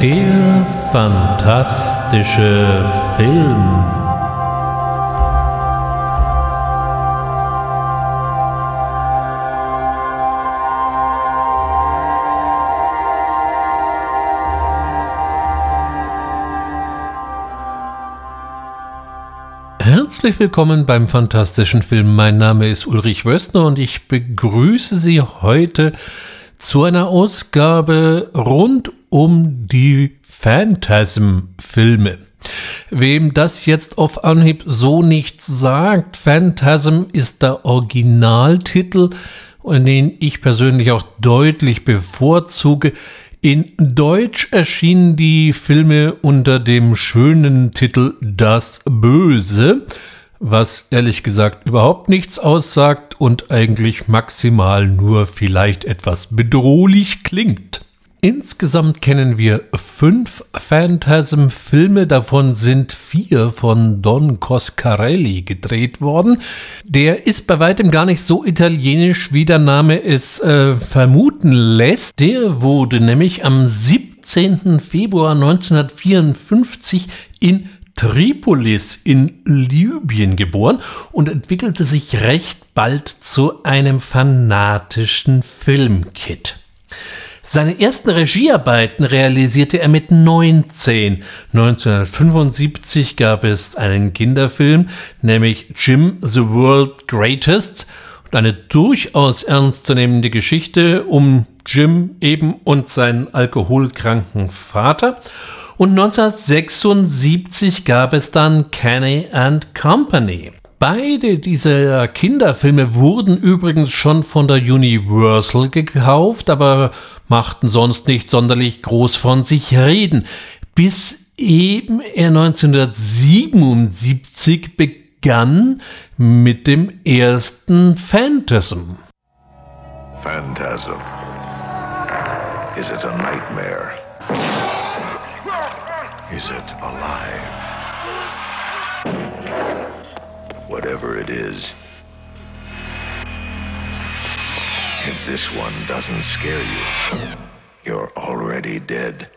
Der fantastische Film. Herzlich willkommen beim fantastischen Film. Mein Name ist Ulrich Wöstner und ich begrüße Sie heute zu einer Ausgabe rund um die Phantasm-Filme. Wem das jetzt auf Anhieb so nichts sagt, Phantasm ist der Originaltitel, den ich persönlich auch deutlich bevorzuge. In Deutsch erschienen die Filme unter dem schönen Titel Das Böse was ehrlich gesagt überhaupt nichts aussagt und eigentlich maximal nur vielleicht etwas bedrohlich klingt. Insgesamt kennen wir fünf Phantasm-Filme, davon sind vier von Don Coscarelli gedreht worden. Der ist bei weitem gar nicht so italienisch, wie der Name es äh, vermuten lässt. Der wurde nämlich am 17. Februar 1954 in Tripolis in Libyen geboren und entwickelte sich recht bald zu einem fanatischen Filmkit. Seine ersten Regiearbeiten realisierte er mit 19. 1975 gab es einen Kinderfilm, nämlich Jim the World Greatest, und eine durchaus ernstzunehmende Geschichte um Jim eben und seinen alkoholkranken Vater. Und 1976 gab es dann Kenny and Company. Beide dieser Kinderfilme wurden übrigens schon von der Universal gekauft, aber machten sonst nicht sonderlich groß von sich reden, bis eben er 1977 begann mit dem ersten Phantasm. Phantasm. Is it a nightmare? Is it alive? Whatever it is, if this one doesn't scare you, you're already dead.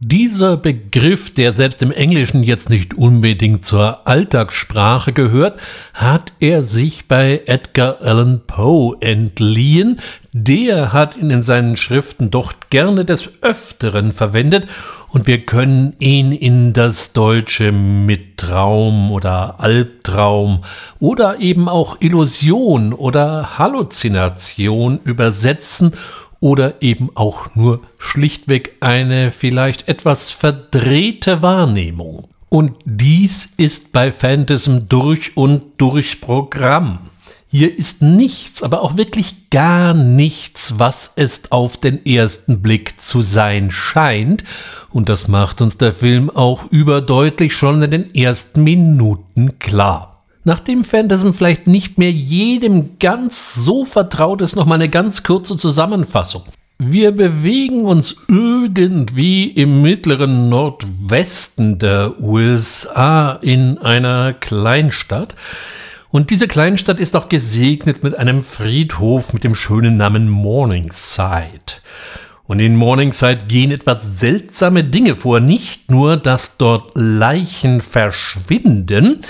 Dieser Begriff, der selbst im Englischen jetzt nicht unbedingt zur Alltagssprache gehört, hat er sich bei Edgar Allan Poe entliehen. Der hat ihn in seinen Schriften doch gerne des Öfteren verwendet und wir können ihn in das Deutsche mit Traum oder Albtraum oder eben auch Illusion oder Halluzination übersetzen oder eben auch nur schlichtweg eine vielleicht etwas verdrehte Wahrnehmung. Und dies ist bei Phantasm durch und durch Programm. Hier ist nichts, aber auch wirklich gar nichts, was es auf den ersten Blick zu sein scheint. Und das macht uns der Film auch überdeutlich schon in den ersten Minuten klar. Nachdem Phantasm vielleicht nicht mehr jedem ganz so vertraut ist, noch mal eine ganz kurze Zusammenfassung. Wir bewegen uns irgendwie im mittleren Nordwesten der USA in einer Kleinstadt. Und diese Kleinstadt ist auch gesegnet mit einem Friedhof mit dem schönen Namen Morningside. Und in Morningside gehen etwas seltsame Dinge vor. Nicht nur, dass dort Leichen verschwinden,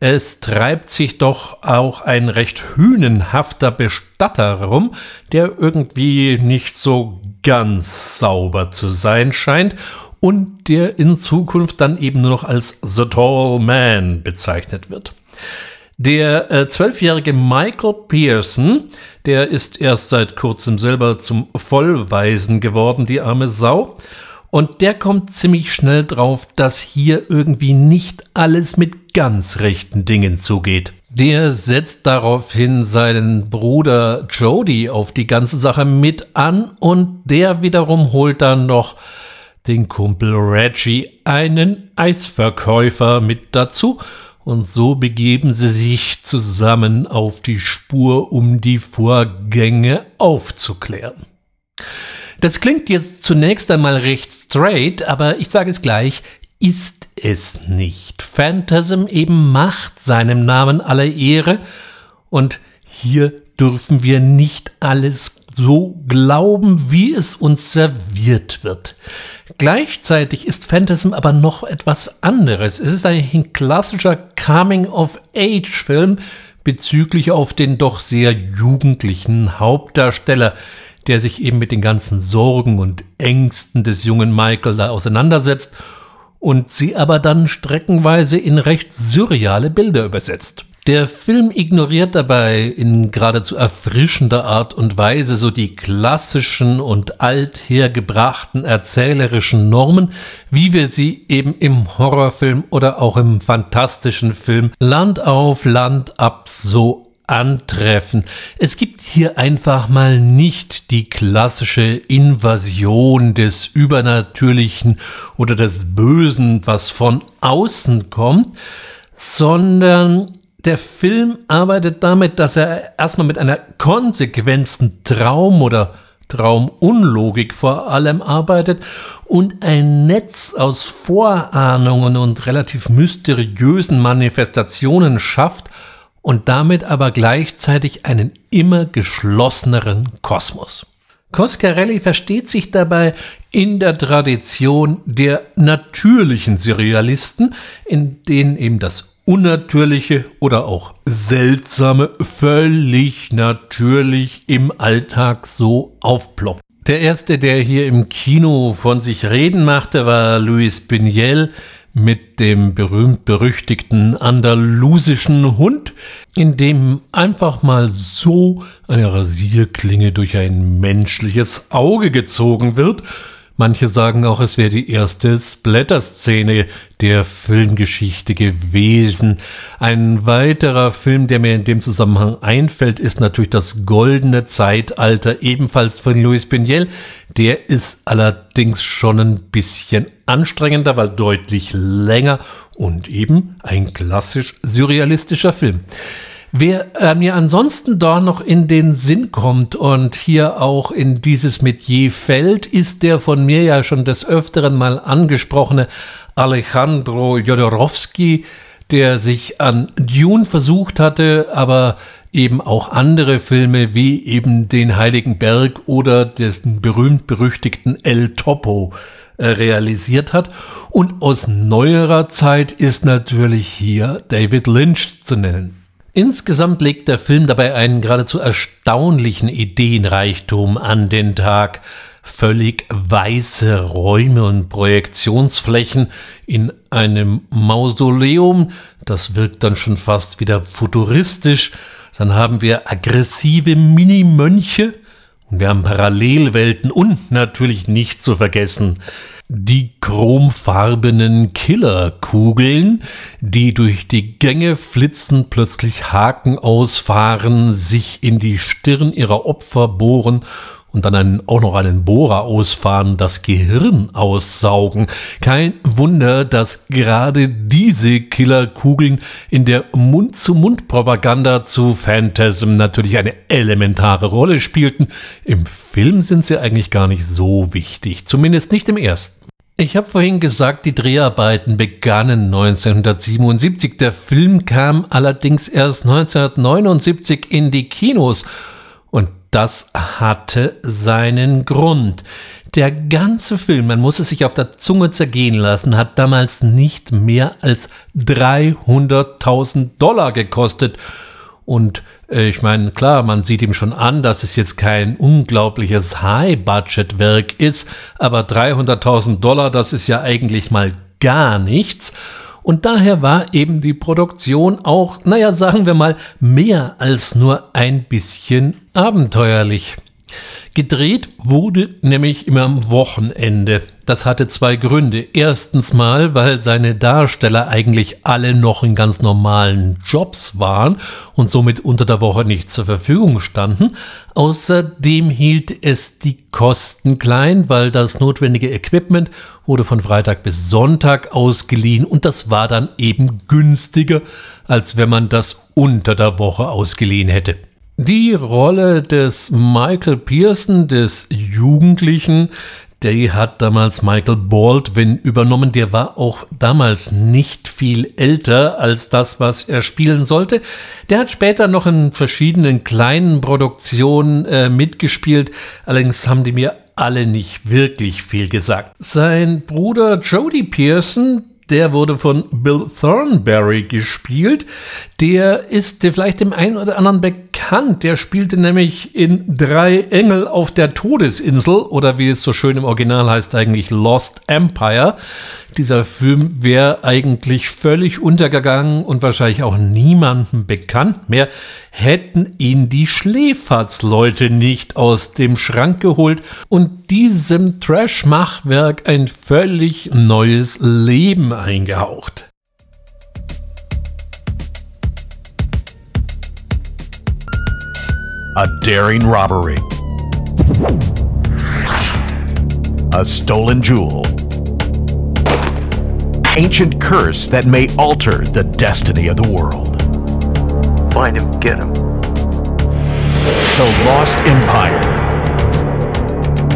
es treibt sich doch auch ein recht hünenhafter Bestatter rum, der irgendwie nicht so ganz sauber zu sein scheint und der in Zukunft dann eben nur noch als The Tall Man bezeichnet wird. Der äh, zwölfjährige Michael Pearson, der ist erst seit kurzem selber zum Vollweisen geworden, die arme Sau. Und der kommt ziemlich schnell drauf, dass hier irgendwie nicht alles mit ganz rechten Dingen zugeht. Der setzt daraufhin seinen Bruder Jody auf die ganze Sache mit an und der wiederum holt dann noch den Kumpel Reggie, einen Eisverkäufer, mit dazu. Und so begeben sie sich zusammen auf die Spur, um die Vorgänge aufzuklären. Das klingt jetzt zunächst einmal recht straight, aber ich sage es gleich, ist es nicht. Phantasm eben macht seinem Namen alle Ehre und hier dürfen wir nicht alles so glauben, wie es uns serviert wird. Gleichzeitig ist Phantasm aber noch etwas anderes. Es ist ein klassischer Coming-of-Age-Film bezüglich auf den doch sehr jugendlichen Hauptdarsteller, der sich eben mit den ganzen Sorgen und Ängsten des jungen Michael da auseinandersetzt und sie aber dann streckenweise in recht surreale Bilder übersetzt. Der Film ignoriert dabei in geradezu erfrischender Art und Weise so die klassischen und althergebrachten erzählerischen Normen, wie wir sie eben im Horrorfilm oder auch im fantastischen Film Land auf Land ab so antreffen. Es gibt hier einfach mal nicht die klassische Invasion des Übernatürlichen oder des Bösen, was von außen kommt, sondern der Film arbeitet damit, dass er erstmal mit einer konsequenten Traum- oder Traumunlogik vor allem arbeitet und ein Netz aus Vorahnungen und relativ mysteriösen Manifestationen schafft und damit aber gleichzeitig einen immer geschlosseneren Kosmos. Coscarelli versteht sich dabei in der Tradition der natürlichen Surrealisten, in denen eben das Unnatürliche oder auch Seltsame völlig natürlich im Alltag so aufploppt. Der erste, der hier im Kino von sich reden machte, war Luis Biniel mit dem berühmt-berüchtigten andalusischen Hund, in dem einfach mal so eine Rasierklinge durch ein menschliches Auge gezogen wird Manche sagen auch, es wäre die erste Splatter-Szene der Filmgeschichte gewesen. Ein weiterer Film, der mir in dem Zusammenhang einfällt, ist natürlich das Goldene Zeitalter, ebenfalls von Louis Beniel. Der ist allerdings schon ein bisschen anstrengender, weil deutlich länger und eben ein klassisch surrealistischer Film. Wer äh, mir ansonsten da noch in den Sinn kommt und hier auch in dieses Metier fällt, ist der von mir ja schon des Öfteren mal angesprochene Alejandro Jodorowsky, der sich an Dune versucht hatte, aber eben auch andere Filme wie eben den Heiligen Berg oder den berühmt-berüchtigten El Topo äh, realisiert hat. Und aus neuerer Zeit ist natürlich hier David Lynch zu nennen. Insgesamt legt der Film dabei einen geradezu erstaunlichen Ideenreichtum an den Tag. Völlig weiße Räume und Projektionsflächen in einem Mausoleum, das wirkt dann schon fast wieder futuristisch. Dann haben wir aggressive Mini-Mönche und wir haben Parallelwelten und natürlich nicht zu vergessen die chromfarbenen Killerkugeln, die durch die Gänge flitzen, plötzlich Haken ausfahren, sich in die Stirn ihrer Opfer bohren und dann einen, auch noch einen Bohrer ausfahren, das Gehirn aussaugen. Kein Wunder, dass gerade diese Killerkugeln in der Mund-zu-Mund-Propaganda zu Phantasm natürlich eine elementare Rolle spielten. Im Film sind sie eigentlich gar nicht so wichtig, zumindest nicht im ersten. Ich habe vorhin gesagt, die Dreharbeiten begannen 1977. Der Film kam allerdings erst 1979 in die Kinos. Das hatte seinen Grund. Der ganze Film, man muss es sich auf der Zunge zergehen lassen, hat damals nicht mehr als 300.000 Dollar gekostet. Und äh, ich meine, klar, man sieht ihm schon an, dass es jetzt kein unglaubliches High-Budget-Werk ist, aber 300.000 Dollar, das ist ja eigentlich mal gar nichts. Und daher war eben die Produktion auch, naja, sagen wir mal, mehr als nur ein bisschen abenteuerlich. Gedreht wurde nämlich immer am Wochenende. Das hatte zwei Gründe. Erstens mal, weil seine Darsteller eigentlich alle noch in ganz normalen Jobs waren und somit unter der Woche nicht zur Verfügung standen. Außerdem hielt es die Kosten klein, weil das notwendige Equipment wurde von Freitag bis Sonntag ausgeliehen und das war dann eben günstiger, als wenn man das unter der Woche ausgeliehen hätte. Die Rolle des Michael Pearson, des Jugendlichen, Die hat damals Michael Baldwin übernommen. Der war auch damals nicht viel älter als das, was er spielen sollte. Der hat später noch in verschiedenen kleinen Produktionen äh, mitgespielt. Allerdings haben die mir alle nicht wirklich viel gesagt. Sein Bruder Jody Pearson, der wurde von Bill Thornberry gespielt. Der ist vielleicht dem einen oder anderen bekannt. Der spielte nämlich in Drei Engel auf der Todesinsel oder wie es so schön im Original heißt, eigentlich Lost Empire. Dieser Film wäre eigentlich völlig untergegangen und wahrscheinlich auch niemandem bekannt mehr, hätten ihn die Schläferzleute nicht aus dem Schrank geholt und diesem Trash-Machwerk ein völlig neues Leben eingehaucht. A daring robbery. A stolen jewel. Ancient curse that may alter the destiny of the world. Find him, get him. The Lost Empire.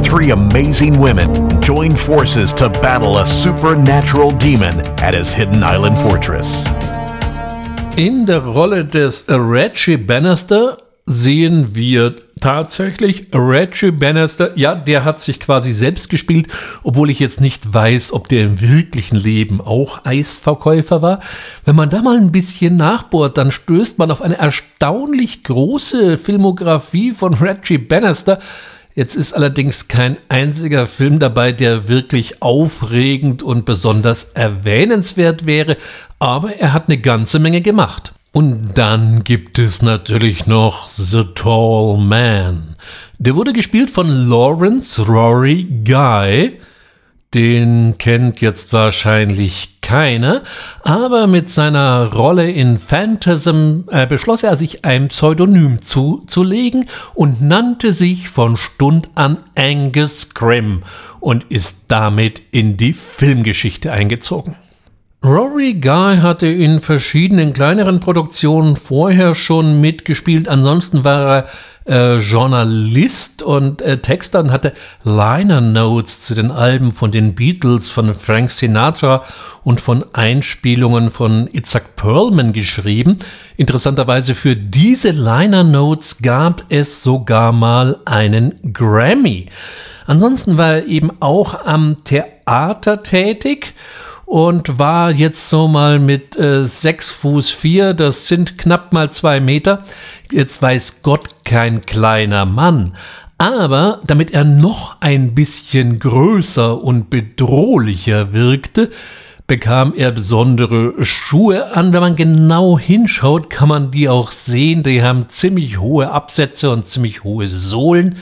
Three amazing women join forces to battle a supernatural demon at his hidden island fortress. In der Rolle des Reggie Bannister sehen wir tatsächlich Reggie Bannister. Ja, der hat sich quasi selbst gespielt, obwohl ich jetzt nicht weiß, ob der im wirklichen Leben auch Eisverkäufer war. Wenn man da mal ein bisschen nachbohrt, dann stößt man auf eine erstaunlich große Filmografie von Reggie Bannister. Jetzt ist allerdings kein einziger Film dabei, der wirklich aufregend und besonders erwähnenswert wäre, aber er hat eine ganze Menge gemacht. Und dann gibt es natürlich noch The Tall Man. Der wurde gespielt von Lawrence Rory Guy. Den kennt jetzt wahrscheinlich keiner, aber mit seiner Rolle in Phantasm äh, beschloss er sich ein Pseudonym zuzulegen und nannte sich von Stund an Angus Grimm und ist damit in die Filmgeschichte eingezogen. Rory Guy hatte in verschiedenen kleineren Produktionen vorher schon mitgespielt. Ansonsten war er äh, Journalist und äh, Texter und hatte Liner Notes zu den Alben von den Beatles, von Frank Sinatra und von Einspielungen von Isaac Perlman geschrieben. Interessanterweise für diese Liner Notes gab es sogar mal einen Grammy. Ansonsten war er eben auch am Theater tätig und war jetzt so mal mit äh, 6 Fuß 4, das sind knapp mal zwei Meter. Jetzt weiß Gott kein kleiner Mann. Aber damit er noch ein bisschen größer und bedrohlicher wirkte, bekam er besondere Schuhe an. Wenn man genau hinschaut, kann man die auch sehen. Die haben ziemlich hohe Absätze und ziemlich hohe Sohlen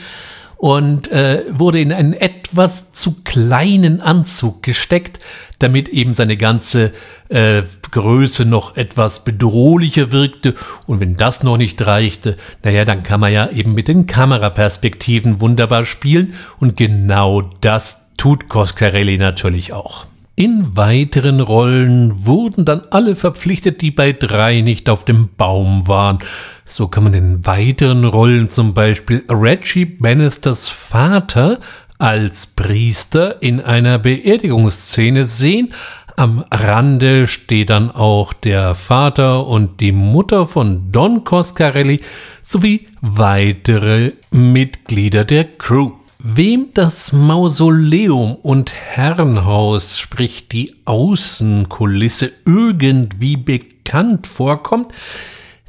und äh, wurde in einen etwas zu kleinen Anzug gesteckt, damit eben seine ganze äh, Größe noch etwas bedrohlicher wirkte. Und wenn das noch nicht reichte, naja, dann kann man ja eben mit den Kameraperspektiven wunderbar spielen. Und genau das tut Coscarelli natürlich auch. In weiteren Rollen wurden dann alle verpflichtet, die bei drei nicht auf dem Baum waren. So kann man in weiteren Rollen zum Beispiel Reggie Bannisters Vater als Priester in einer Beerdigungsszene sehen. Am Rande steht dann auch der Vater und die Mutter von Don Coscarelli sowie weitere Mitglieder der Crew. Wem das Mausoleum und Herrenhaus, sprich die Außenkulisse, irgendwie bekannt vorkommt,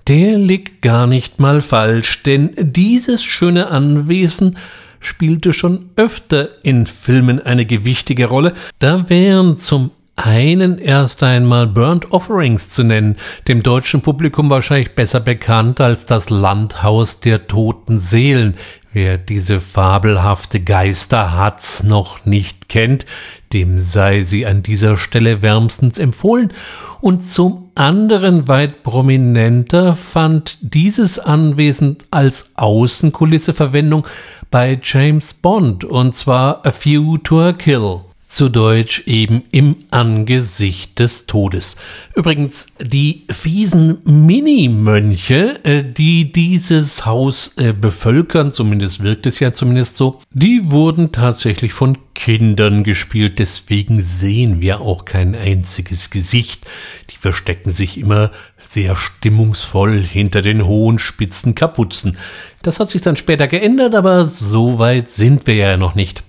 der liegt gar nicht mal falsch, denn dieses schöne Anwesen spielte schon öfter in Filmen eine gewichtige Rolle. Da wären zum einen erst einmal Burnt Offerings zu nennen, dem deutschen Publikum wahrscheinlich besser bekannt als das Landhaus der toten Seelen, Wer diese fabelhafte Geisterhatz noch nicht kennt, dem sei sie an dieser Stelle wärmstens empfohlen. Und zum anderen weit prominenter fand dieses Anwesen als Außenkulisse Verwendung bei James Bond, und zwar A Few to a Kill. Zu Deutsch eben im Angesicht des Todes. Übrigens, die fiesen Mini-Mönche, äh, die dieses Haus äh, bevölkern, zumindest wirkt es ja zumindest so, die wurden tatsächlich von Kindern gespielt, deswegen sehen wir auch kein einziges Gesicht. Die verstecken sich immer sehr stimmungsvoll hinter den hohen spitzen Kapuzen. Das hat sich dann später geändert, aber so weit sind wir ja noch nicht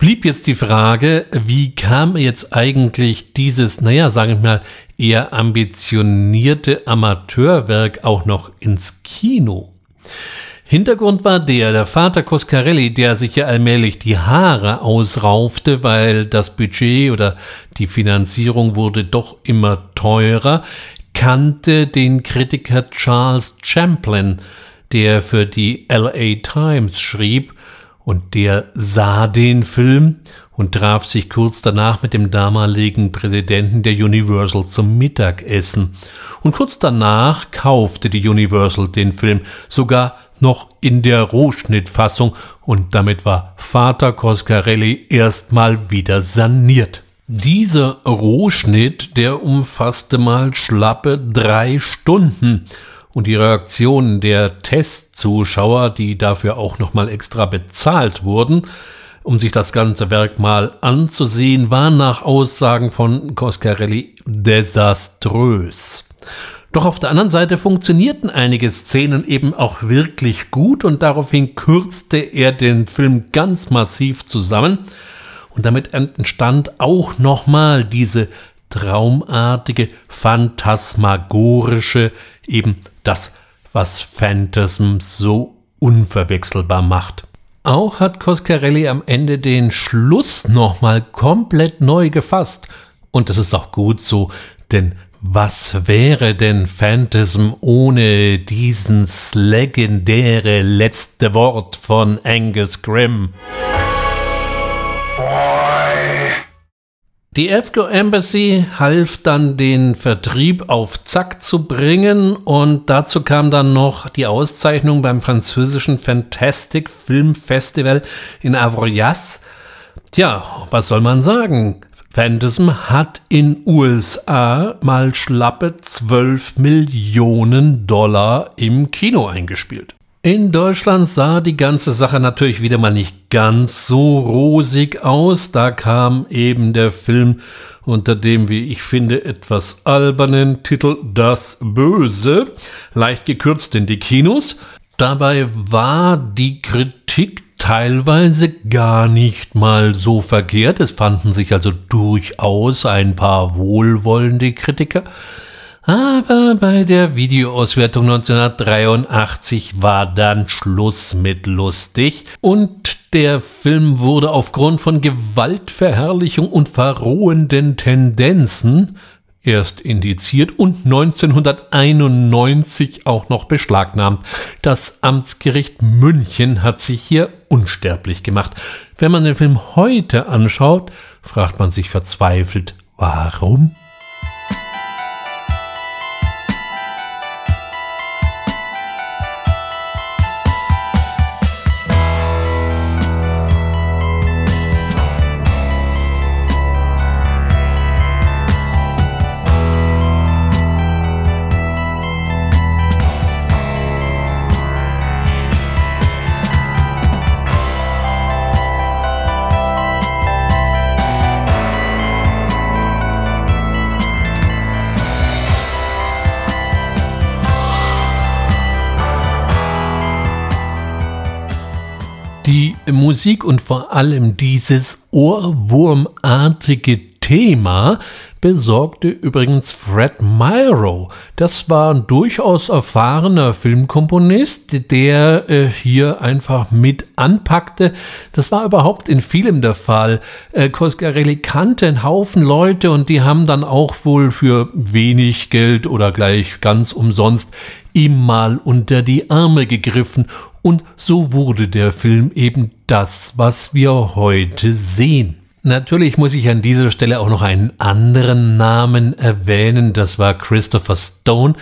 blieb jetzt die Frage, wie kam jetzt eigentlich dieses, naja, sagen wir mal, eher ambitionierte Amateurwerk auch noch ins Kino? Hintergrund war der, der Vater Coscarelli, der sich ja allmählich die Haare ausraufte, weil das Budget oder die Finanzierung wurde doch immer teurer, kannte den Kritiker Charles Champlin, der für die LA Times schrieb und der sah den Film und traf sich kurz danach mit dem damaligen Präsidenten der Universal zum Mittagessen. Und kurz danach kaufte die Universal den Film, sogar noch in der Rohschnittfassung, und damit war Vater Coscarelli erstmal wieder saniert. Dieser Rohschnitt, der umfasste mal schlappe drei Stunden und die Reaktionen der Testzuschauer, die dafür auch nochmal extra bezahlt wurden, um sich das ganze Werk mal anzusehen, waren nach Aussagen von Coscarelli desaströs. Doch auf der anderen Seite funktionierten einige Szenen eben auch wirklich gut und daraufhin kürzte er den Film ganz massiv zusammen und damit entstand auch nochmal diese traumartige, phantasmagorische, eben das, was Phantasm so unverwechselbar macht. Auch hat Coscarelli am Ende den Schluss nochmal komplett neu gefasst. Und das ist auch gut so, denn was wäre denn Phantasm ohne dieses legendäre letzte Wort von Angus Grimm? Die Afghan Embassy half dann den Vertrieb auf Zack zu bringen und dazu kam dann noch die Auszeichnung beim französischen Fantastic Film Festival in Avoriaz. Tja, was soll man sagen? Phantasm hat in USA mal schlappe 12 Millionen Dollar im Kino eingespielt. In Deutschland sah die ganze Sache natürlich wieder mal nicht ganz so rosig aus. Da kam eben der Film unter dem, wie ich finde, etwas albernen Titel Das Böse, leicht gekürzt in die Kinos. Dabei war die Kritik teilweise gar nicht mal so verkehrt. Es fanden sich also durchaus ein paar wohlwollende Kritiker. Aber bei der Videoauswertung 1983 war dann Schluss mit lustig und der Film wurde aufgrund von Gewaltverherrlichung und verrohenden Tendenzen erst indiziert und 1991 auch noch beschlagnahmt. Das Amtsgericht München hat sich hier unsterblich gemacht. Wenn man den Film heute anschaut, fragt man sich verzweifelt, warum? Musik und vor allem dieses ohrwurmartige Thema besorgte übrigens Fred Myrow. Das war ein durchaus erfahrener Filmkomponist, der äh, hier einfach mit anpackte. Das war überhaupt in vielem der Fall. Äh, Coscarelli kannte einen Haufen Leute und die haben dann auch wohl für wenig Geld oder gleich ganz umsonst ihm mal unter die Arme gegriffen und so wurde der Film eben das, was wir heute sehen. Natürlich muss ich an dieser Stelle auch noch einen anderen Namen erwähnen, das war Christopher Stone,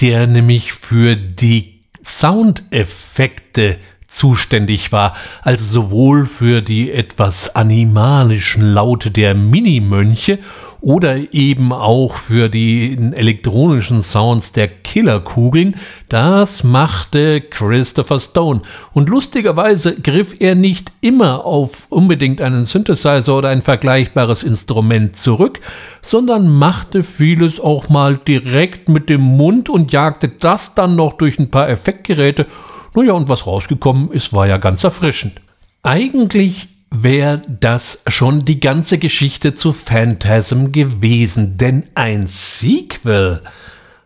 der nämlich für die Soundeffekte zuständig war, also sowohl für die etwas animalischen Laute der Minimönche oder eben auch für die elektronischen Sounds der Killerkugeln, das machte Christopher Stone. Und lustigerweise griff er nicht immer auf unbedingt einen Synthesizer oder ein vergleichbares Instrument zurück, sondern machte vieles auch mal direkt mit dem Mund und jagte das dann noch durch ein paar Effektgeräte. Naja, und was rausgekommen ist, war ja ganz erfrischend. Eigentlich wäre das schon die ganze Geschichte zu Phantasm gewesen, denn ein Sequel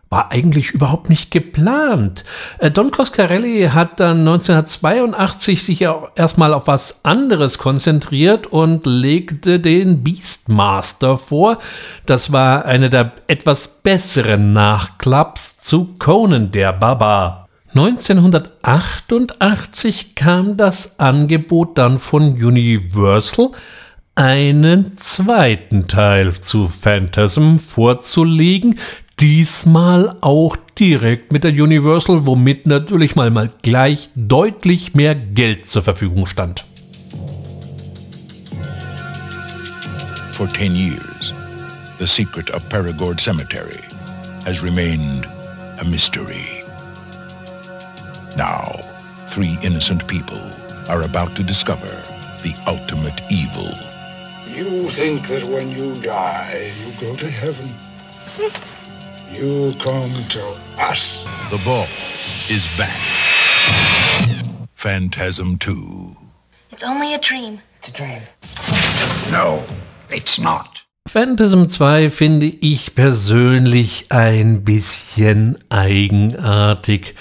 war eigentlich überhaupt nicht geplant. Äh, Don Coscarelli hat dann 1982 sich ja erstmal auf was anderes konzentriert und legte den Beastmaster vor. Das war eine der etwas besseren Nachklaps zu Conan der Barbar. 1988 kam das Angebot dann von Universal, einen zweiten Teil zu Phantasm vorzulegen, diesmal auch direkt mit der Universal, womit natürlich mal, mal gleich deutlich mehr Geld zur Verfügung stand. For 10 years, the secret of Perigord Cemetery has remained a mystery. Now, three innocent people are about to discover the ultimate evil. You think that when you die, you go to heaven. you come to us. The ball is back. Phantasm 2. It's only a dream. It's a dream. No, it's not. Phantasm 2 finde ich persönlich ein bisschen eigenartig.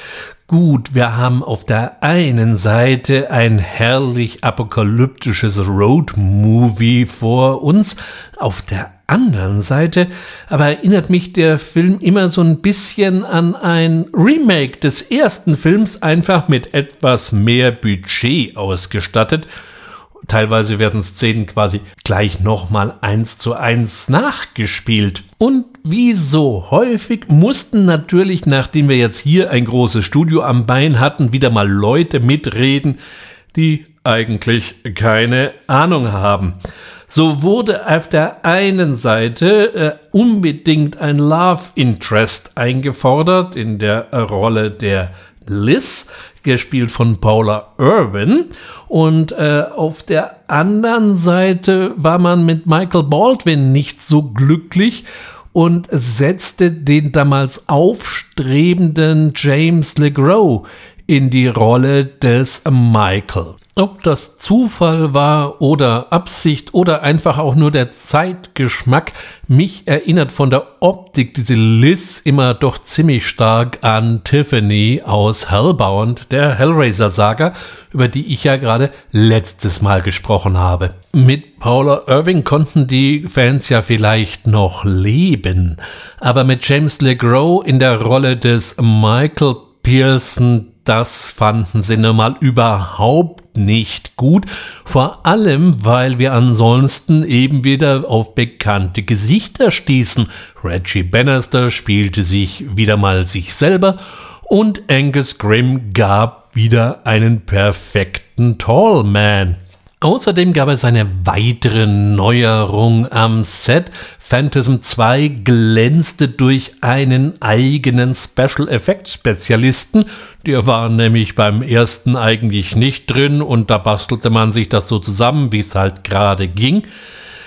Gut, wir haben auf der einen Seite ein herrlich apokalyptisches Road-Movie vor uns, auf der anderen Seite aber erinnert mich der Film immer so ein bisschen an ein Remake des ersten Films, einfach mit etwas mehr Budget ausgestattet Teilweise werden Szenen quasi gleich nochmal eins zu eins nachgespielt. Und wie so häufig mussten natürlich, nachdem wir jetzt hier ein großes Studio am Bein hatten, wieder mal Leute mitreden, die eigentlich keine Ahnung haben. So wurde auf der einen Seite äh, unbedingt ein Love Interest eingefordert in der Rolle der Liz, gespielt von Paula Irwin. Und äh, auf der anderen Seite war man mit Michael Baldwin nicht so glücklich und setzte den damals aufstrebenden James LeGros in die Rolle des Michael. Ob das Zufall war oder Absicht oder einfach auch nur der Zeitgeschmack, mich erinnert von der Optik diese Liz immer doch ziemlich stark an Tiffany aus Hellbound, der Hellraiser-Saga, über die ich ja gerade letztes Mal gesprochen habe. Mit Paula Irving konnten die Fans ja vielleicht noch leben, aber mit James LeGros in der Rolle des Michael Pearson das fanden sie nun mal überhaupt nicht gut, vor allem weil wir ansonsten eben wieder auf bekannte Gesichter stießen. Reggie Bannister spielte sich wieder mal sich selber und Angus Grimm gab wieder einen perfekten Tallman. Außerdem gab es eine weitere Neuerung am Set. Phantasm 2 glänzte durch einen eigenen Special Effects Spezialisten. Der war nämlich beim ersten eigentlich nicht drin und da bastelte man sich das so zusammen, wie es halt gerade ging.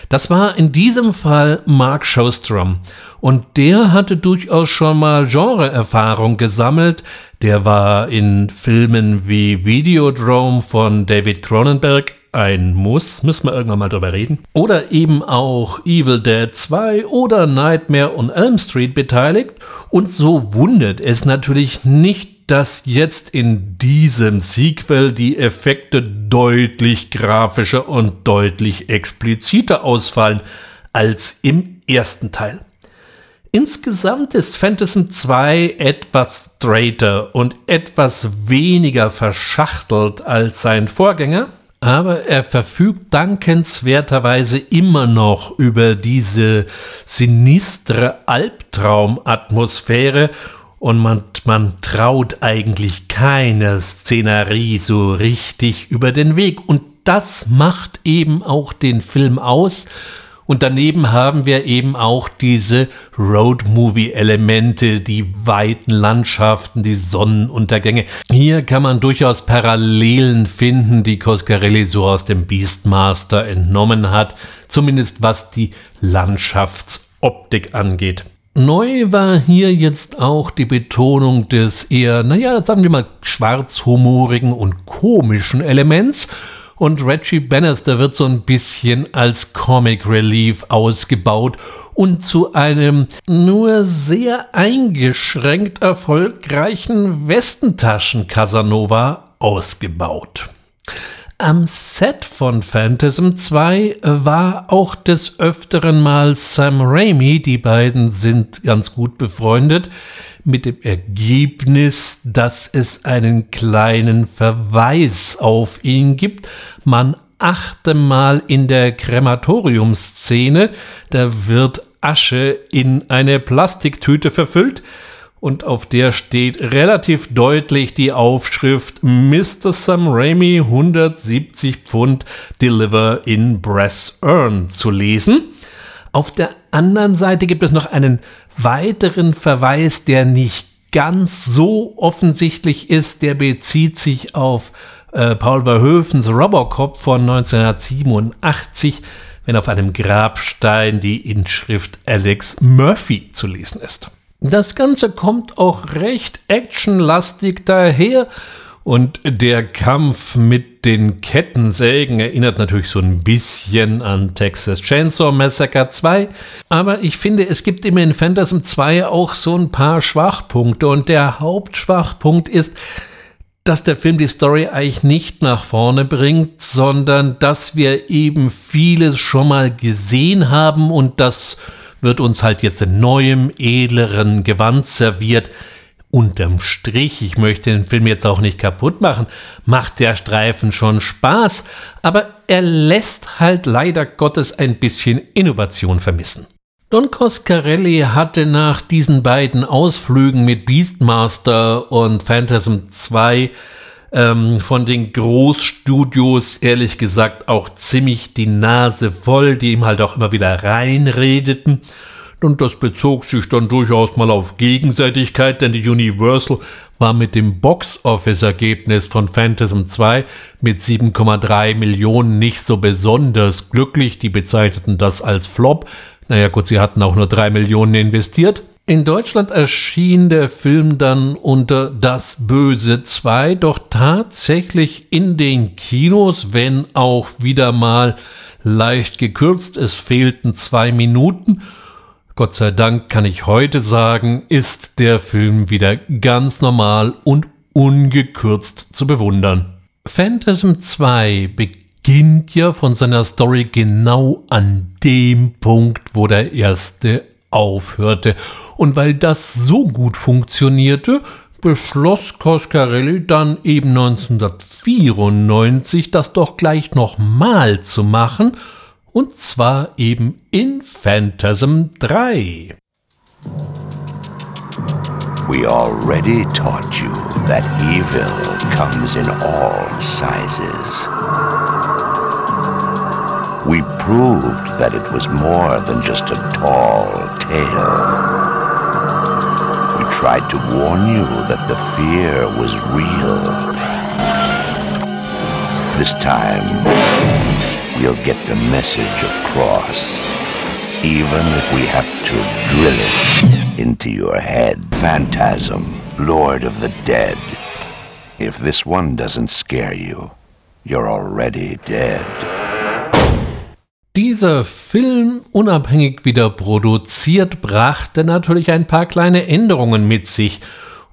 Das war in diesem Fall Mark Shostrom und der hatte durchaus schon mal Genreerfahrung gesammelt. Der war in Filmen wie Videodrome von David Cronenberg ein Muss, müssen wir irgendwann mal drüber reden. Oder eben auch Evil Dead 2 oder Nightmare on Elm Street beteiligt. Und so wundert es natürlich nicht, dass jetzt in diesem Sequel die Effekte deutlich grafischer und deutlich expliziter ausfallen als im ersten Teil. Insgesamt ist Phantasm 2 etwas straighter und etwas weniger verschachtelt als sein Vorgänger, aber er verfügt dankenswerterweise immer noch über diese sinistre Albtraumatmosphäre und man, man traut eigentlich keiner Szenerie so richtig über den Weg. Und das macht eben auch den Film aus. Und daneben haben wir eben auch diese Road-Movie-Elemente, die weiten Landschaften, die Sonnenuntergänge. Hier kann man durchaus Parallelen finden, die Coscarelli so aus dem Beastmaster entnommen hat, zumindest was die Landschaftsoptik angeht. Neu war hier jetzt auch die Betonung des eher, naja, sagen wir mal, schwarzhumorigen und komischen Elements. Und Reggie Bannister wird so ein bisschen als Comic Relief ausgebaut und zu einem nur sehr eingeschränkt erfolgreichen Westentaschen Casanova ausgebaut. Am Set von Phantasm 2 war auch des Öfteren mal Sam Raimi, die beiden sind ganz gut befreundet, mit dem Ergebnis, dass es einen kleinen Verweis auf ihn gibt. Man achte mal in der Krematoriumszene, da wird Asche in eine Plastiktüte verfüllt, und auf der steht relativ deutlich die Aufschrift Mr. Sam Raimi 170 Pfund Deliver in Brass Urn zu lesen. Auf der anderen Seite gibt es noch einen weiteren Verweis, der nicht ganz so offensichtlich ist. Der bezieht sich auf äh, Paul Verhoevens Robocop von 1987, wenn auf einem Grabstein die Inschrift Alex Murphy zu lesen ist. Das Ganze kommt auch recht actionlastig daher und der Kampf mit den Kettensägen erinnert natürlich so ein bisschen an Texas Chainsaw Massacre 2, aber ich finde, es gibt im in Phantasm 2 auch so ein paar Schwachpunkte und der Hauptschwachpunkt ist, dass der Film die Story eigentlich nicht nach vorne bringt, sondern dass wir eben vieles schon mal gesehen haben und das wird uns halt jetzt in neuem, edleren Gewand serviert. Unterm Strich, ich möchte den Film jetzt auch nicht kaputt machen, macht der Streifen schon Spaß, aber er lässt halt leider Gottes ein bisschen Innovation vermissen. Don Coscarelli hatte nach diesen beiden Ausflügen mit Beastmaster und Phantasm 2 ähm, von den Großstudios ehrlich gesagt auch ziemlich die Nase voll, die ihm halt auch immer wieder reinredeten. Und das bezog sich dann durchaus mal auf Gegenseitigkeit, denn die Universal war mit dem Box-Office-Ergebnis von Phantasm 2 mit 7,3 Millionen nicht so besonders glücklich. Die bezeichneten das als Flop. Naja gut, sie hatten auch nur 3 Millionen investiert. In Deutschland erschien der Film dann unter Das Böse 2 doch tatsächlich in den Kinos, wenn auch wieder mal leicht gekürzt. Es fehlten zwei Minuten. Gott sei Dank kann ich heute sagen, ist der Film wieder ganz normal und ungekürzt zu bewundern. Phantasm 2 beginnt ja von seiner Story genau an dem Punkt, wo der erste aufhörte. Und weil das so gut funktionierte, beschloss Coscarelli dann eben 1994, das doch gleich nochmal zu machen, und zwar eben in Phantasm 3. We already taught you that evil comes in all sizes. we proved that it was more than just a tall tale. We tried to warn you that the fear was real. This time, we'll get the message across, even if we have to drill it into your head. Phantasm, Lord of the Dead. If this one doesn't scare you, you're already dead. Dieser Film, unabhängig wieder produziert, brachte natürlich ein paar kleine Änderungen mit sich.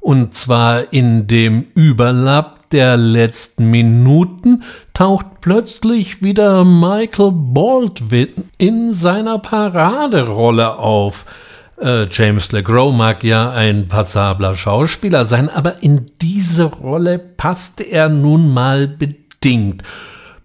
Und zwar in dem Überlapp der letzten Minuten taucht plötzlich wieder Michael Baldwin in seiner Paraderolle auf. Äh, James LeGros mag ja ein passabler Schauspieler sein, aber in diese Rolle passte er nun mal bedingt.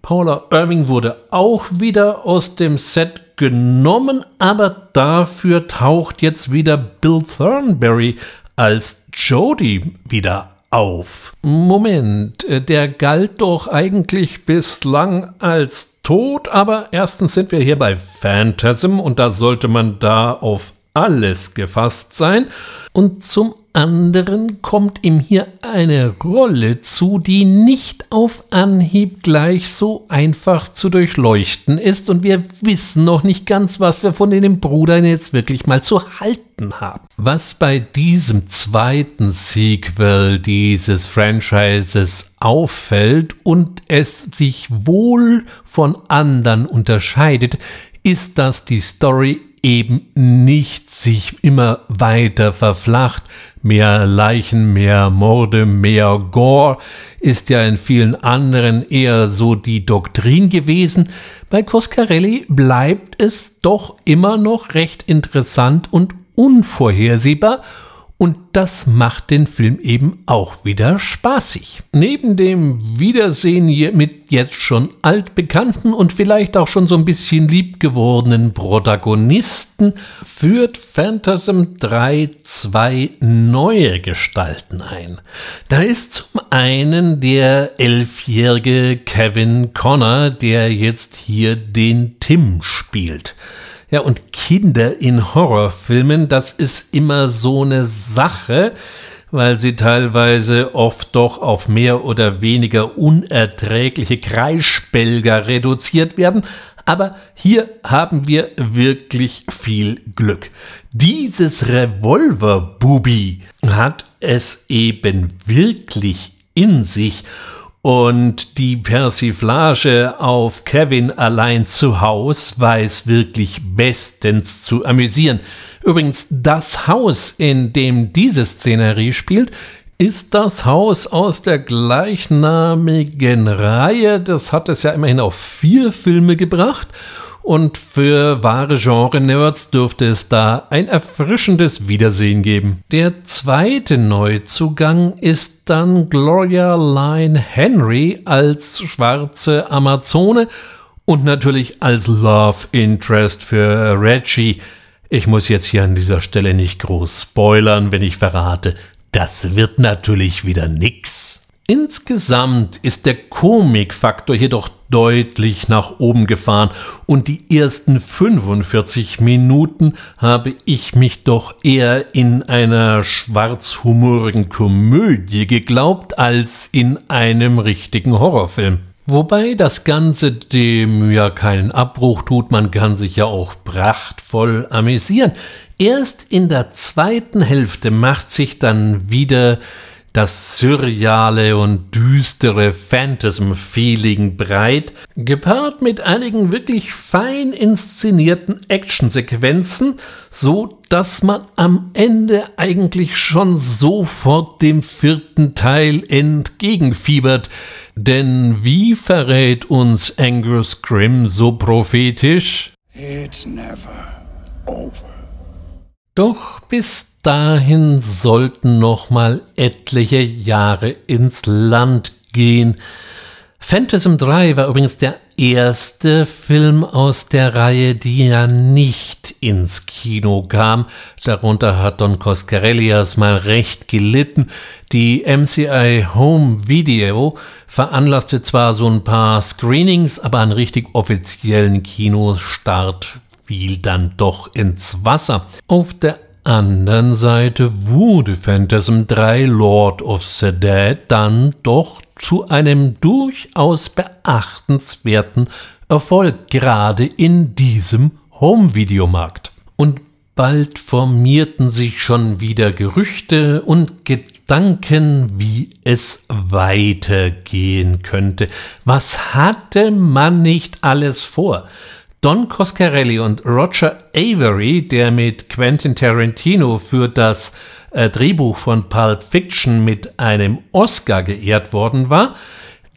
Paula Irving wurde auch wieder aus dem Set genommen, aber dafür taucht jetzt wieder Bill Thornberry als Jody wieder auf. Moment, äh, der galt doch eigentlich bislang als tot, aber erstens sind wir hier bei Phantasm und da sollte man da auf alles gefasst sein. Und zum anderen kommt ihm hier eine Rolle zu, die nicht auf Anhieb gleich so einfach zu durchleuchten ist und wir wissen noch nicht ganz, was wir von den Brudern jetzt wirklich mal zu halten haben. Was bei diesem zweiten Sequel dieses Franchises auffällt und es sich wohl von anderen unterscheidet, ist, dass die Story eben nicht sich immer weiter verflacht. Mehr Leichen, mehr Morde, mehr Gore ist ja in vielen anderen eher so die Doktrin gewesen. Bei Coscarelli bleibt es doch immer noch recht interessant und unvorhersehbar und das macht den Film eben auch wieder spaßig. Neben dem Wiedersehen mit jetzt schon altbekannten und vielleicht auch schon so ein bisschen liebgewordenen Protagonisten führt Phantasm 3 zwei neue Gestalten ein. Da ist zum einen der elfjährige Kevin Connor, der jetzt hier den Tim spielt. Ja, und Kinder in Horrorfilmen, das ist immer so eine Sache, weil sie teilweise oft doch auf mehr oder weniger unerträgliche Kreischbelger reduziert werden. Aber hier haben wir wirklich viel Glück. Dieses Revolver-Bubi hat es eben wirklich in sich und die Persiflage auf Kevin allein zu Haus weiß wirklich bestens zu amüsieren. Übrigens, das Haus, in dem diese Szenerie spielt, ist das Haus aus der gleichnamigen Reihe. Das hat es ja immerhin auf vier Filme gebracht und für wahre Genre-Nerds dürfte es da ein erfrischendes Wiedersehen geben. Der zweite Neuzugang ist dann Gloria Line Henry als schwarze Amazone und natürlich als Love Interest für Reggie. Ich muss jetzt hier an dieser Stelle nicht groß spoilern, wenn ich verrate, das wird natürlich wieder nix. Insgesamt ist der Komikfaktor jedoch deutlich nach oben gefahren und die ersten 45 Minuten habe ich mich doch eher in einer schwarzhumorigen Komödie geglaubt als in einem richtigen Horrorfilm. Wobei das Ganze dem ja keinen Abbruch tut, man kann sich ja auch prachtvoll amüsieren. Erst in der zweiten Hälfte macht sich dann wieder das surreale und düstere Phantasm-Feeling breit, gepaart mit einigen wirklich fein inszenierten Actionsequenzen, so dass man am Ende eigentlich schon sofort dem vierten Teil entgegenfiebert. Denn wie verrät uns Angus Grimm so prophetisch? It's never over. Doch bis dahin sollten noch mal etliche Jahre ins Land gehen. Phantasm 3 war übrigens der erste Film aus der Reihe, die ja nicht ins Kino kam. Darunter hat Don Coscarellias mal recht gelitten. Die MCI Home Video veranlasste zwar so ein paar Screenings, aber einen richtig offiziellen Kinostart fiel dann doch ins Wasser. Auf der anderen Seite wurde Phantasm 3 Lord of the Dead dann doch zu einem durchaus beachtenswerten Erfolg, gerade in diesem Home-Videomarkt. Und bald formierten sich schon wieder Gerüchte und Gedanken, wie es weitergehen könnte. Was hatte man nicht alles vor? Don Coscarelli und Roger Avery, der mit Quentin Tarantino für das äh, Drehbuch von Pulp Fiction mit einem Oscar geehrt worden war,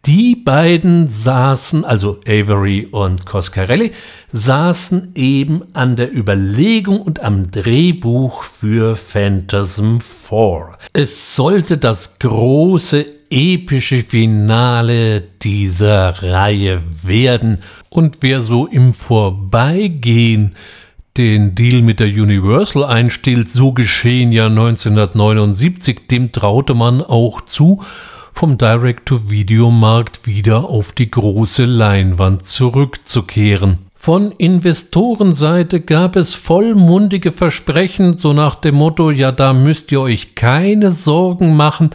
die beiden saßen, also Avery und Coscarelli, saßen eben an der Überlegung und am Drehbuch für Phantasm 4. Es sollte das große epische Finale dieser Reihe werden. Und wer so im Vorbeigehen den Deal mit der Universal einstellt, so geschehen ja 1979, dem traute man auch zu, vom Direct-to-Video-Markt wieder auf die große Leinwand zurückzukehren. Von Investorenseite gab es vollmundige Versprechen, so nach dem Motto, ja, da müsst ihr euch keine Sorgen machen,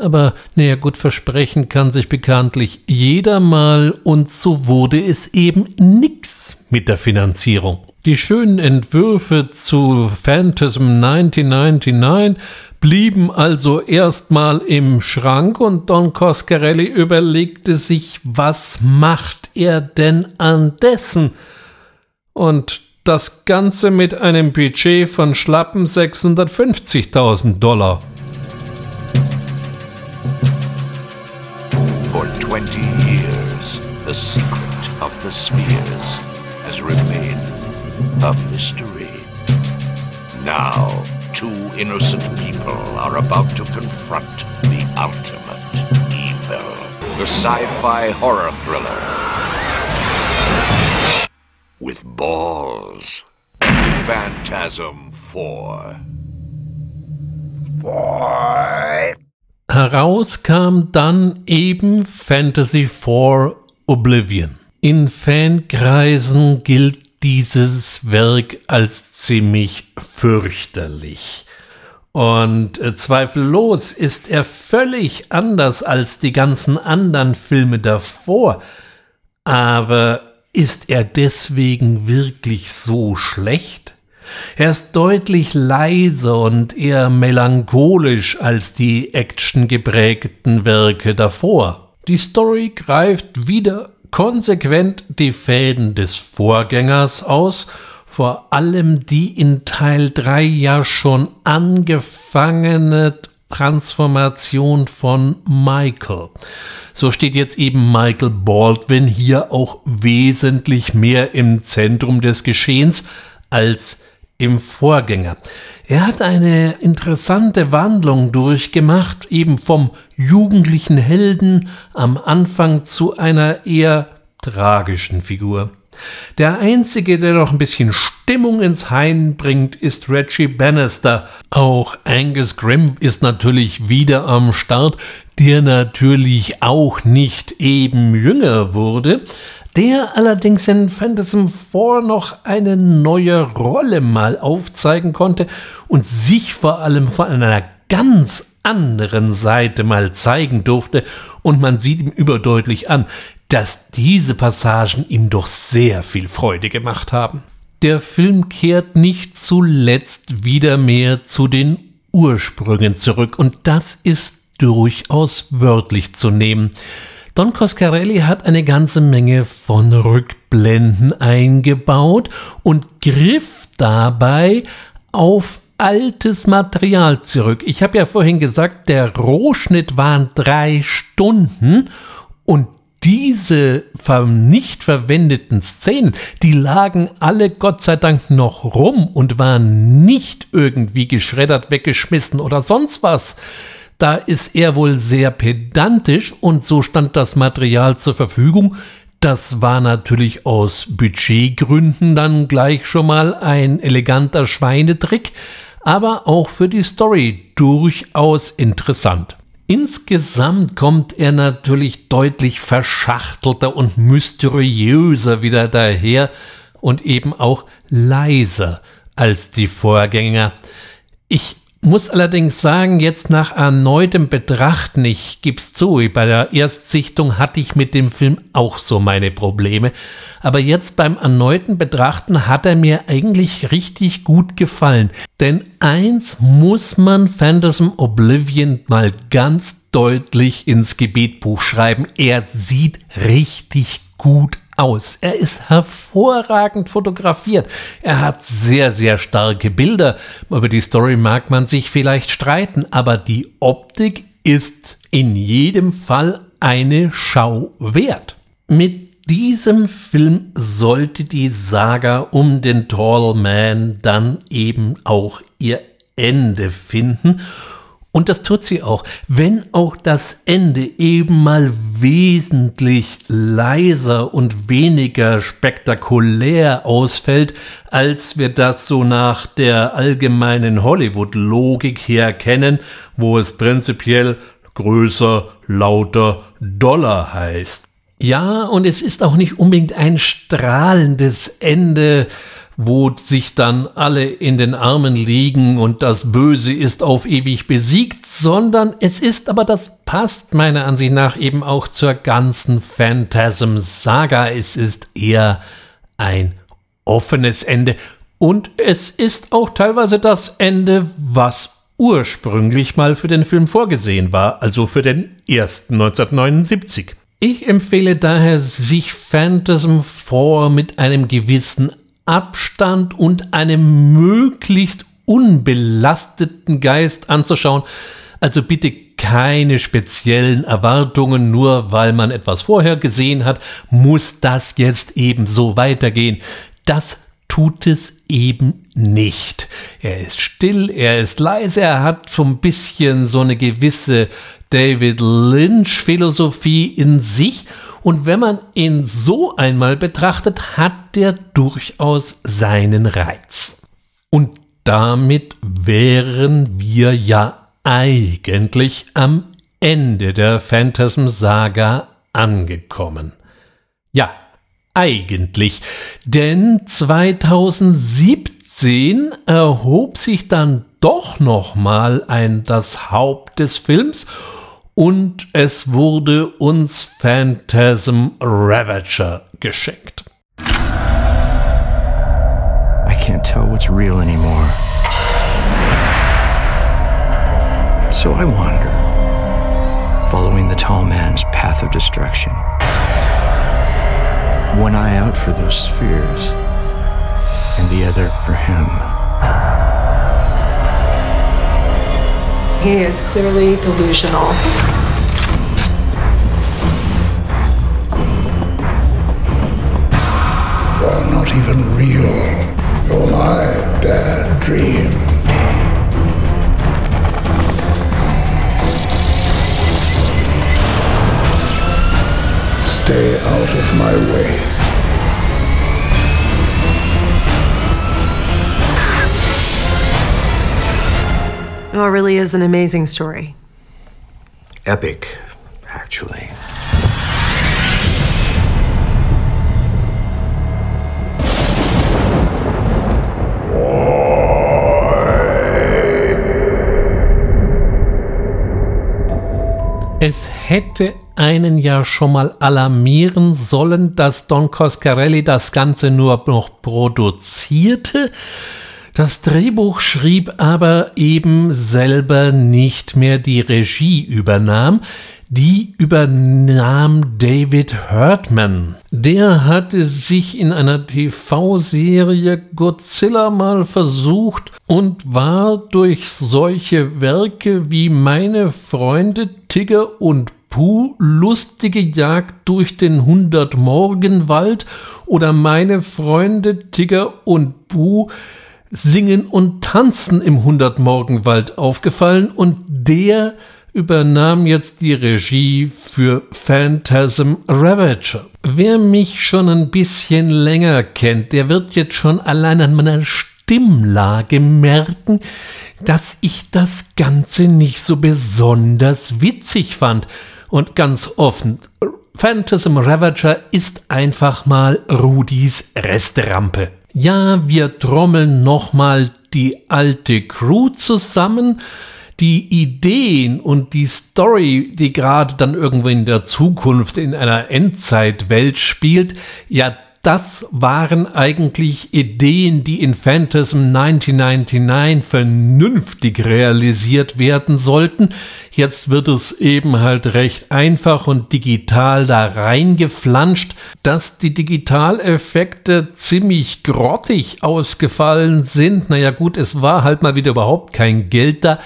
aber naja gut, versprechen kann sich bekanntlich jeder mal und so wurde es eben nix mit der Finanzierung. Die schönen Entwürfe zu Phantasm 1999 blieben also erstmal im Schrank und Don Coscarelli überlegte sich, was macht er denn an dessen? Und das Ganze mit einem Budget von schlappen 650.000 Dollar. The secret of the spheres has remained a mystery. Now, two innocent people are about to confront the ultimate evil. The sci-fi horror thriller. With balls. Phantasm 4. Boy. Heraus kam dann eben Fantasy 4 Oblivion. In Fankreisen gilt dieses Werk als ziemlich fürchterlich. Und äh, zweifellos ist er völlig anders als die ganzen anderen Filme davor. Aber ist er deswegen wirklich so schlecht? Er ist deutlich leiser und eher melancholisch als die actiongeprägten Werke davor. Die Story greift wieder konsequent die Fäden des Vorgängers aus, vor allem die in Teil 3 ja schon angefangene Transformation von Michael. So steht jetzt eben Michael Baldwin hier auch wesentlich mehr im Zentrum des Geschehens als im Vorgänger. Er hat eine interessante Wandlung durchgemacht, eben vom jugendlichen Helden am Anfang zu einer eher tragischen Figur. Der einzige, der noch ein bisschen Stimmung ins Hain bringt, ist Reggie Bannister. Auch Angus Grimm ist natürlich wieder am Start, der natürlich auch nicht eben jünger wurde, der allerdings in Phantasm 4 noch eine neue Rolle mal aufzeigen konnte und sich vor allem von einer ganz anderen Seite mal zeigen durfte und man sieht ihm überdeutlich an, dass diese Passagen ihm doch sehr viel Freude gemacht haben. Der Film kehrt nicht zuletzt wieder mehr zu den Ursprüngen zurück und das ist durchaus wörtlich zu nehmen. Don Coscarelli hat eine ganze Menge von Rückblenden eingebaut und griff dabei auf altes Material zurück. Ich habe ja vorhin gesagt, der Rohschnitt waren drei Stunden und diese nicht verwendeten Szenen, die lagen alle Gott sei Dank noch rum und waren nicht irgendwie geschreddert, weggeschmissen oder sonst was. Da ist er wohl sehr pedantisch und so stand das Material zur Verfügung. Das war natürlich aus Budgetgründen dann gleich schon mal ein eleganter Schweinetrick, aber auch für die Story durchaus interessant. Insgesamt kommt er natürlich deutlich verschachtelter und mysteriöser wieder daher und eben auch leiser als die Vorgänger. Ich muss allerdings sagen, jetzt nach erneutem Betrachten, ich gib's zu, bei der Erstsichtung hatte ich mit dem Film auch so meine Probleme, aber jetzt beim erneuten Betrachten hat er mir eigentlich richtig gut gefallen. Denn eins muss man Phantasm Oblivion mal ganz deutlich ins Gebetbuch schreiben, er sieht richtig gut aus. Er ist hervorragend fotografiert. Er hat sehr, sehr starke Bilder. Über die Story mag man sich vielleicht streiten, aber die Optik ist in jedem Fall eine Schau wert. Mit diesem Film sollte die Saga um den Tall Man dann eben auch ihr Ende finden und das tut sie auch, wenn auch das Ende eben mal wesentlich leiser und weniger spektakulär ausfällt, als wir das so nach der allgemeinen Hollywood-Logik her kennen, wo es prinzipiell größer, lauter, doller heißt. Ja, und es ist auch nicht unbedingt ein strahlendes Ende, wo sich dann alle in den Armen liegen und das Böse ist auf ewig besiegt, sondern es ist aber, das passt meiner Ansicht nach eben auch zur ganzen Phantasm-Saga. Es ist eher ein offenes Ende und es ist auch teilweise das Ende, was ursprünglich mal für den Film vorgesehen war, also für den ersten 1979. Ich empfehle daher, sich Phantasm 4 mit einem gewissen Abstand und einem möglichst unbelasteten Geist anzuschauen. Also bitte keine speziellen Erwartungen, nur weil man etwas vorher gesehen hat, muss das jetzt eben so weitergehen. Das tut es eben nicht. Er ist still, er ist leise, er hat so ein bisschen so eine gewisse David Lynch-Philosophie in sich und wenn man ihn so einmal betrachtet, hat der durchaus seinen Reiz. Und damit wären wir ja eigentlich am Ende der Phantasm Saga angekommen. Ja, eigentlich, denn 2017 erhob sich dann doch noch mal ein das Haupt des Films und es wurde uns Phantasm Ravager geschenkt. I can't tell what's real anymore. So I wander, following the tall man's path of destruction. One eye out for those spheres, and the other for him. He is clearly delusional. Not even real. You're my bad dream. Stay out of my way. Oh, it really is an amazing story. Epic, actually. Es hätte einen ja schon mal alarmieren sollen, dass Don Coscarelli das Ganze nur noch produzierte das Drehbuch schrieb aber eben selber nicht mehr die Regie übernahm, die übernahm David Hurtman. Der hatte sich in einer TV-Serie Godzilla mal versucht und war durch solche Werke wie Meine Freunde Tigger und Puh, lustige Jagd durch den Hundertmorgenwald oder Meine Freunde Tigger und Puh Singen und Tanzen im Hundertmorgenwald aufgefallen und der übernahm jetzt die Regie für Phantasm Ravager. Wer mich schon ein bisschen länger kennt, der wird jetzt schon allein an meiner Stimmlage merken, dass ich das Ganze nicht so besonders witzig fand. Und ganz offen, Phantasm Ravager ist einfach mal Rudis Restrampe. Ja, wir trommeln nochmal die alte Crew zusammen. Die Ideen und die Story, die gerade dann irgendwo in der Zukunft in einer Endzeitwelt spielt, ja, das waren eigentlich Ideen, die in Phantasm 1999 vernünftig realisiert werden sollten. Jetzt wird es eben halt recht einfach und digital da reingeflanscht. Dass die Digitaleffekte ziemlich grottig ausgefallen sind, naja gut, es war halt mal wieder überhaupt kein Geld da.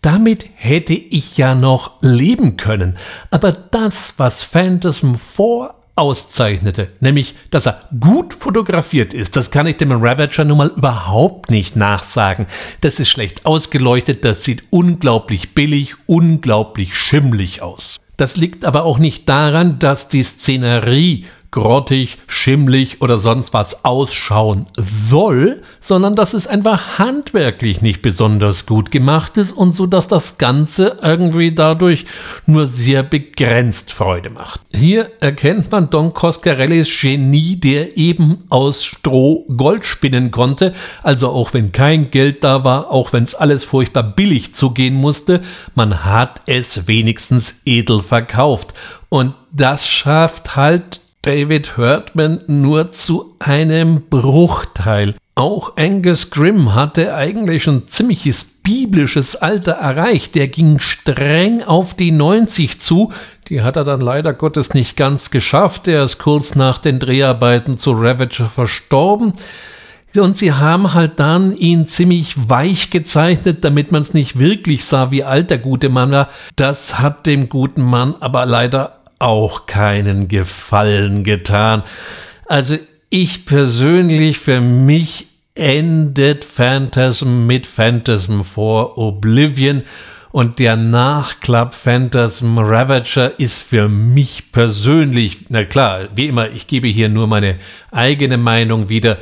Damit hätte ich ja noch leben können. Aber das, was Phantasm 4 auszeichnete, nämlich, dass er gut fotografiert ist. Das kann ich dem Ravager nun mal überhaupt nicht nachsagen. Das ist schlecht ausgeleuchtet, das sieht unglaublich billig, unglaublich schimmlig aus. Das liegt aber auch nicht daran, dass die Szenerie grottig, schimmlig oder sonst was ausschauen soll, sondern dass es einfach handwerklich nicht besonders gut gemacht ist und so, dass das Ganze irgendwie dadurch nur sehr begrenzt Freude macht. Hier erkennt man Don Coscarellis Genie, der eben aus Stroh Gold spinnen konnte, also auch wenn kein Geld da war, auch wenn es alles furchtbar billig zugehen musste, man hat es wenigstens edel verkauft. Und das schafft halt David Hurtman nur zu einem Bruchteil. Auch Angus Grimm hatte eigentlich ein ziemliches biblisches Alter erreicht. Der ging streng auf die 90 zu. Die hat er dann leider Gottes nicht ganz geschafft. Er ist kurz nach den Dreharbeiten zu Ravager verstorben. Und sie haben halt dann ihn ziemlich weich gezeichnet, damit man es nicht wirklich sah, wie alt der gute Mann war. Das hat dem guten Mann aber leider auch keinen Gefallen getan. Also ich persönlich, für mich endet Phantasm mit Phantasm for Oblivion und der Nachklapp Phantasm Ravager ist für mich persönlich, na klar, wie immer, ich gebe hier nur meine eigene Meinung wieder,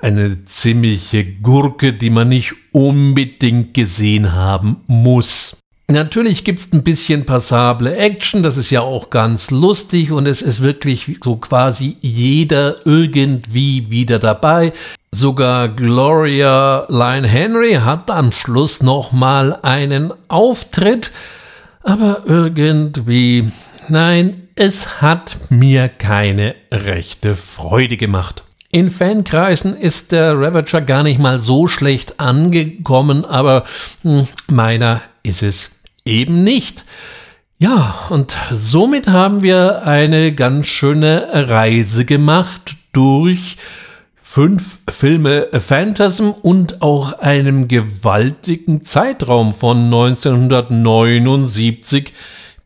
eine ziemliche Gurke, die man nicht unbedingt gesehen haben muss. Natürlich gibt es ein bisschen passable Action, das ist ja auch ganz lustig und es ist wirklich so quasi jeder irgendwie wieder dabei. Sogar Gloria Lyon Henry hat am Schluss nochmal einen Auftritt, aber irgendwie, nein, es hat mir keine rechte Freude gemacht. In Fankreisen ist der Ravager gar nicht mal so schlecht angekommen, aber hm, meiner ist es eben nicht. Ja, und somit haben wir eine ganz schöne Reise gemacht durch fünf Filme Phantasm und auch einem gewaltigen Zeitraum von 1979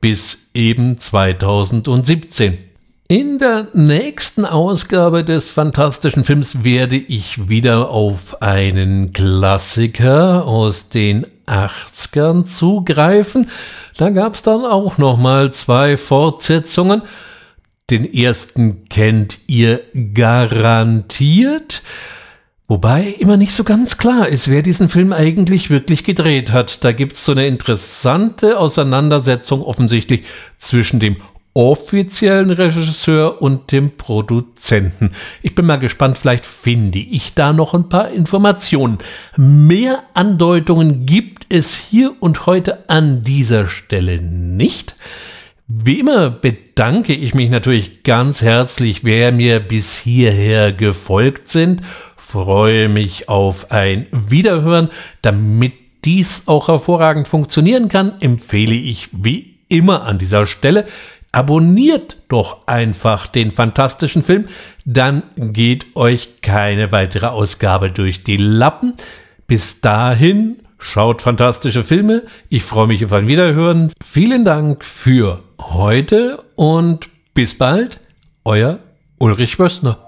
bis eben 2017. In der nächsten Ausgabe des fantastischen Films werde ich wieder auf einen Klassiker aus den 80ern zugreifen. Da gab es dann auch noch mal zwei Fortsetzungen. Den ersten kennt ihr garantiert. Wobei immer nicht so ganz klar ist, wer diesen Film eigentlich wirklich gedreht hat. Da gibt es so eine interessante Auseinandersetzung offensichtlich zwischen dem offiziellen Regisseur und dem Produzenten. Ich bin mal gespannt, vielleicht finde ich da noch ein paar Informationen. Mehr Andeutungen gibt es hier und heute an dieser Stelle nicht. Wie immer bedanke ich mich natürlich ganz herzlich, wer mir bis hierher gefolgt sind. Freue mich auf ein Wiederhören. Damit dies auch hervorragend funktionieren kann, empfehle ich wie immer an dieser Stelle abonniert doch einfach den fantastischen Film, dann geht euch keine weitere Ausgabe durch die Lappen. Bis dahin schaut fantastische Filme. Ich freue mich auf ein Wiederhören. Vielen Dank für heute und bis bald. Euer Ulrich Wössner.